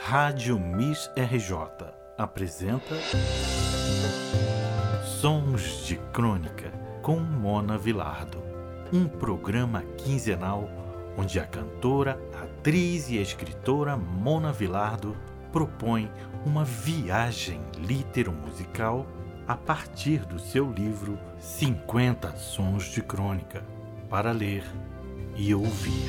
Rádio Miss RJ apresenta Sons de Crônica com Mona Vilardo, um programa quinzenal onde a cantora, atriz e escritora Mona Vilardo propõe uma viagem litero-musical a partir do seu livro 50 Sons de Crônica para ler e ouvir.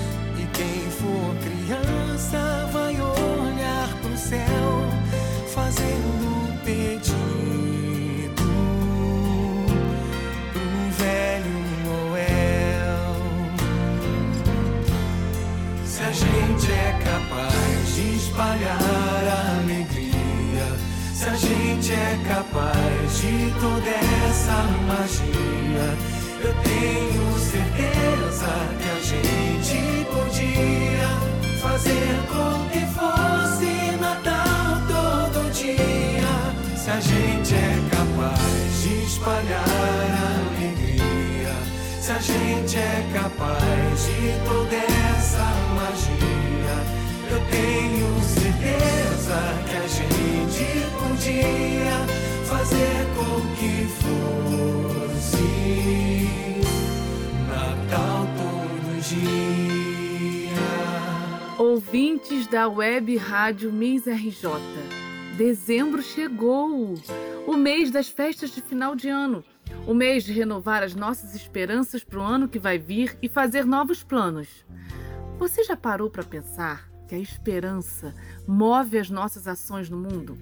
Quem for criança vai olhar pro céu, fazendo um pedido gente é capaz de toda essa magia, eu tenho certeza que a gente podia fazer com que fosse Natal todo dia. Ouvintes da Web Rádio Miss RJ, dezembro chegou! O mês das festas de final de ano. O mês de renovar as nossas esperanças para o ano que vai vir e fazer novos planos. Você já parou para pensar que a esperança move as nossas ações no mundo?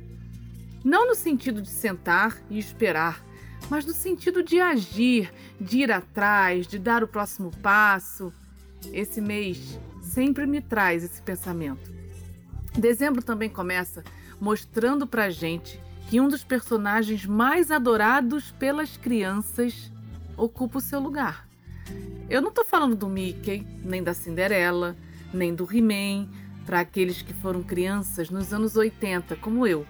Não no sentido de sentar e esperar, mas no sentido de agir, de ir atrás, de dar o próximo passo. Esse mês sempre me traz esse pensamento. Dezembro também começa mostrando pra gente que um dos personagens mais adorados pelas crianças ocupa o seu lugar. Eu não tô falando do Mickey, nem da Cinderela, nem do He-Man, para aqueles que foram crianças nos anos 80, como eu.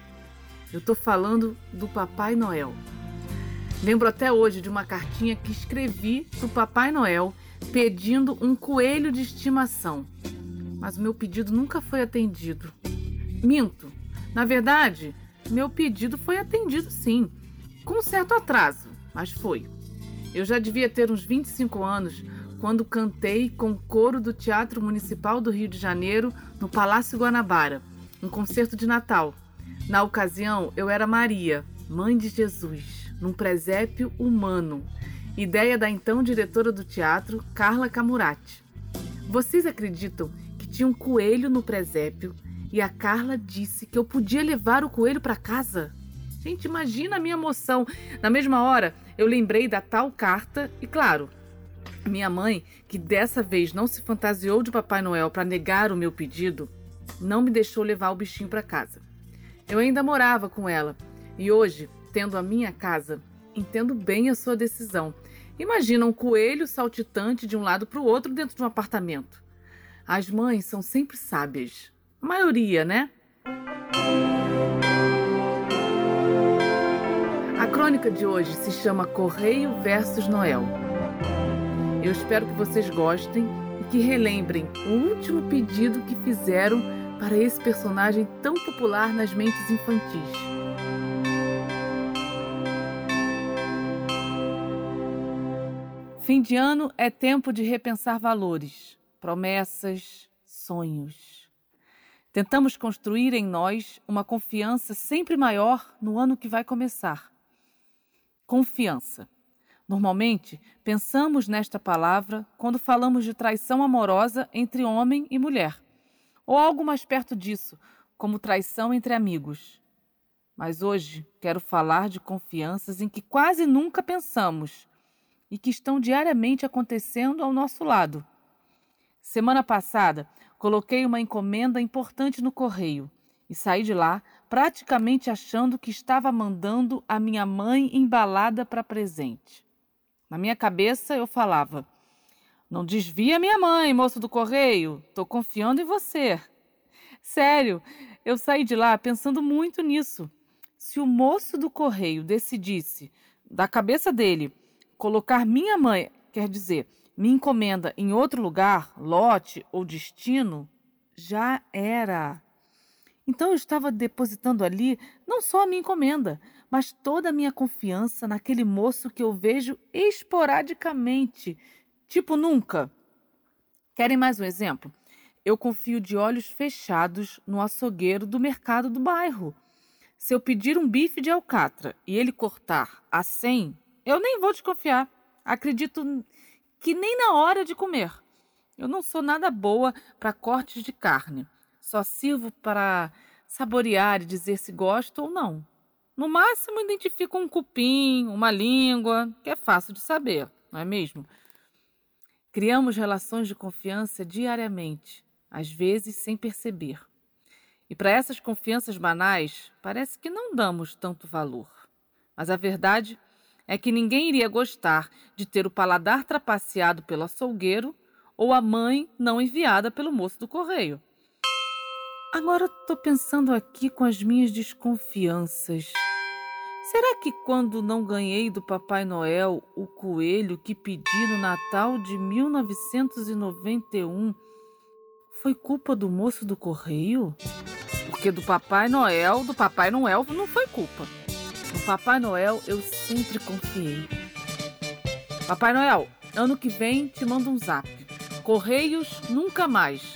Eu tô falando do Papai Noel. Lembro até hoje de uma cartinha que escrevi pro Papai Noel pedindo um coelho de estimação. Mas o meu pedido nunca foi atendido. Minto. Na verdade, meu pedido foi atendido sim, com certo atraso, mas foi. Eu já devia ter uns 25 anos quando cantei com o coro do Teatro Municipal do Rio de Janeiro no Palácio Guanabara, um concerto de Natal. Na ocasião, eu era Maria, mãe de Jesus, num presépio humano. Ideia da então diretora do teatro, Carla Camurati. Vocês acreditam que tinha um coelho no presépio e a Carla disse que eu podia levar o coelho para casa? Gente, imagina a minha emoção. Na mesma hora, eu lembrei da tal carta e, claro, minha mãe, que dessa vez não se fantasiou de Papai Noel para negar o meu pedido, não me deixou levar o bichinho para casa. Eu ainda morava com ela e hoje, tendo a minha casa, entendo bem a sua decisão. Imagina um coelho saltitante de um lado para o outro dentro de um apartamento. As mães são sempre sábias. Maioria, né? A crônica de hoje se chama Correio versus Noel. Eu espero que vocês gostem e que relembrem o último pedido que fizeram para esse personagem tão popular nas mentes infantis. Fim de ano é tempo de repensar valores, promessas, sonhos. Tentamos construir em nós uma confiança sempre maior no ano que vai começar. Confiança. Normalmente, pensamos nesta palavra quando falamos de traição amorosa entre homem e mulher, ou algo mais perto disso, como traição entre amigos. Mas hoje quero falar de confianças em que quase nunca pensamos e que estão diariamente acontecendo ao nosso lado. Semana passada, coloquei uma encomenda importante no correio e saí de lá praticamente achando que estava mandando a minha mãe embalada para presente. Na minha cabeça eu falava: Não desvia minha mãe, moço do correio, estou confiando em você. Sério, eu saí de lá pensando muito nisso. Se o moço do correio decidisse, da cabeça dele, colocar minha mãe, quer dizer, minha encomenda em outro lugar, lote ou destino, já era. Então eu estava depositando ali não só a minha encomenda, mas toda a minha confiança naquele moço que eu vejo esporadicamente, tipo nunca. Querem mais um exemplo? Eu confio de olhos fechados no açougueiro do mercado do bairro. Se eu pedir um bife de alcatra e ele cortar a 100, eu nem vou desconfiar. Acredito que nem na hora de comer. Eu não sou nada boa para cortes de carne. Só sirvo para saborear e dizer se gosto ou não. No máximo, identifico um cupim, uma língua, que é fácil de saber, não é mesmo? Criamos relações de confiança diariamente, às vezes sem perceber. E para essas confianças banais, parece que não damos tanto valor. Mas a verdade é que ninguém iria gostar de ter o paladar trapaceado pelo açougueiro ou a mãe não enviada pelo moço do correio. Agora estou pensando aqui com as minhas desconfianças. Será que quando não ganhei do Papai Noel o coelho que pedi no Natal de 1991 foi culpa do moço do correio? Porque do Papai Noel, do Papai Noel não foi culpa. No Papai Noel eu sempre confiei. Papai Noel, ano que vem te mando um zap. Correios nunca mais.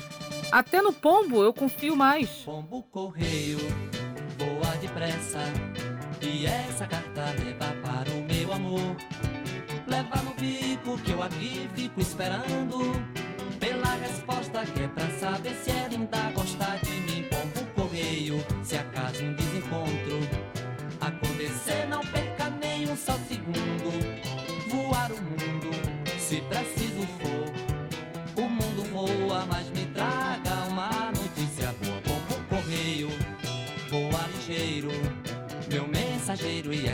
Até no pombo eu confio mais. Pombo correio, voa depressa. E essa carta leva para o meu amor. Leva no bico que eu aqui fico esperando. Pela resposta que é pra saber se ela ainda gosta de mim.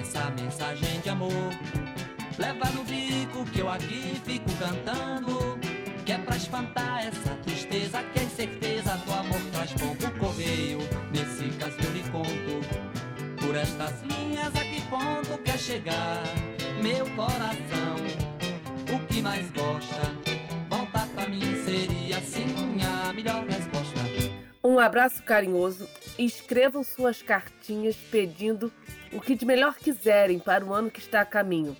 Essa mensagem de amor. Leva no bico que eu aqui fico cantando. Que é pra espantar essa tristeza, que é certeza do amor traz bom correio. Nesse caso eu lhe conto por estas linhas a que ponto quer chegar meu coração? O que mais gosta? Voltar pra mim seria sim a melhor resposta. Um abraço carinhoso e escrevam suas cartinhas pedindo o que de melhor quiserem para o ano que está a caminho.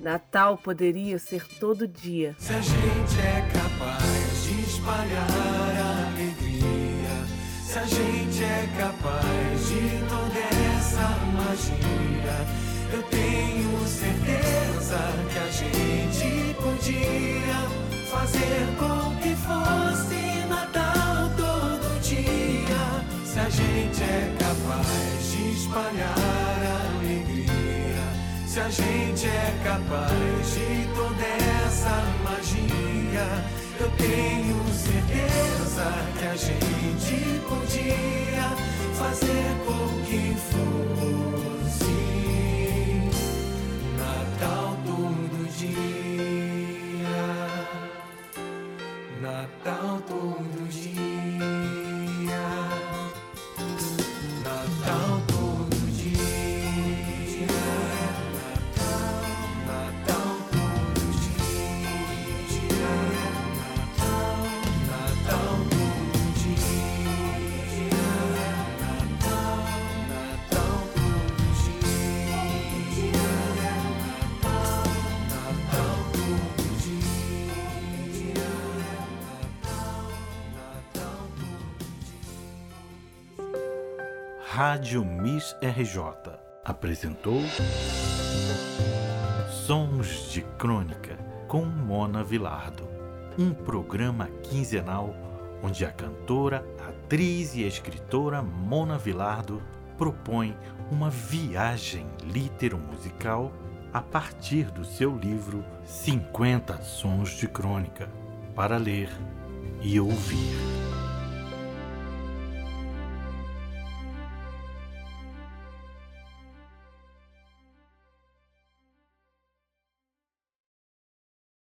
Natal poderia ser todo dia. Se a gente é capaz de espalhar a alegria, se a gente é capaz de toda essa magia. Eu tenho certeza que a gente podia fazer com que fosse Natal todo dia. Se a gente é capaz de espalhar se a gente é capaz de toda essa magia, eu tenho certeza que a gente podia fazer com que fosse Rádio Miss RJ apresentou Sons de Crônica com Mona Vilardo, um programa quinzenal onde a cantora, atriz e escritora Mona Vilardo propõe uma viagem litero-musical a partir do seu livro 50 Sons de Crônica, para ler e ouvir.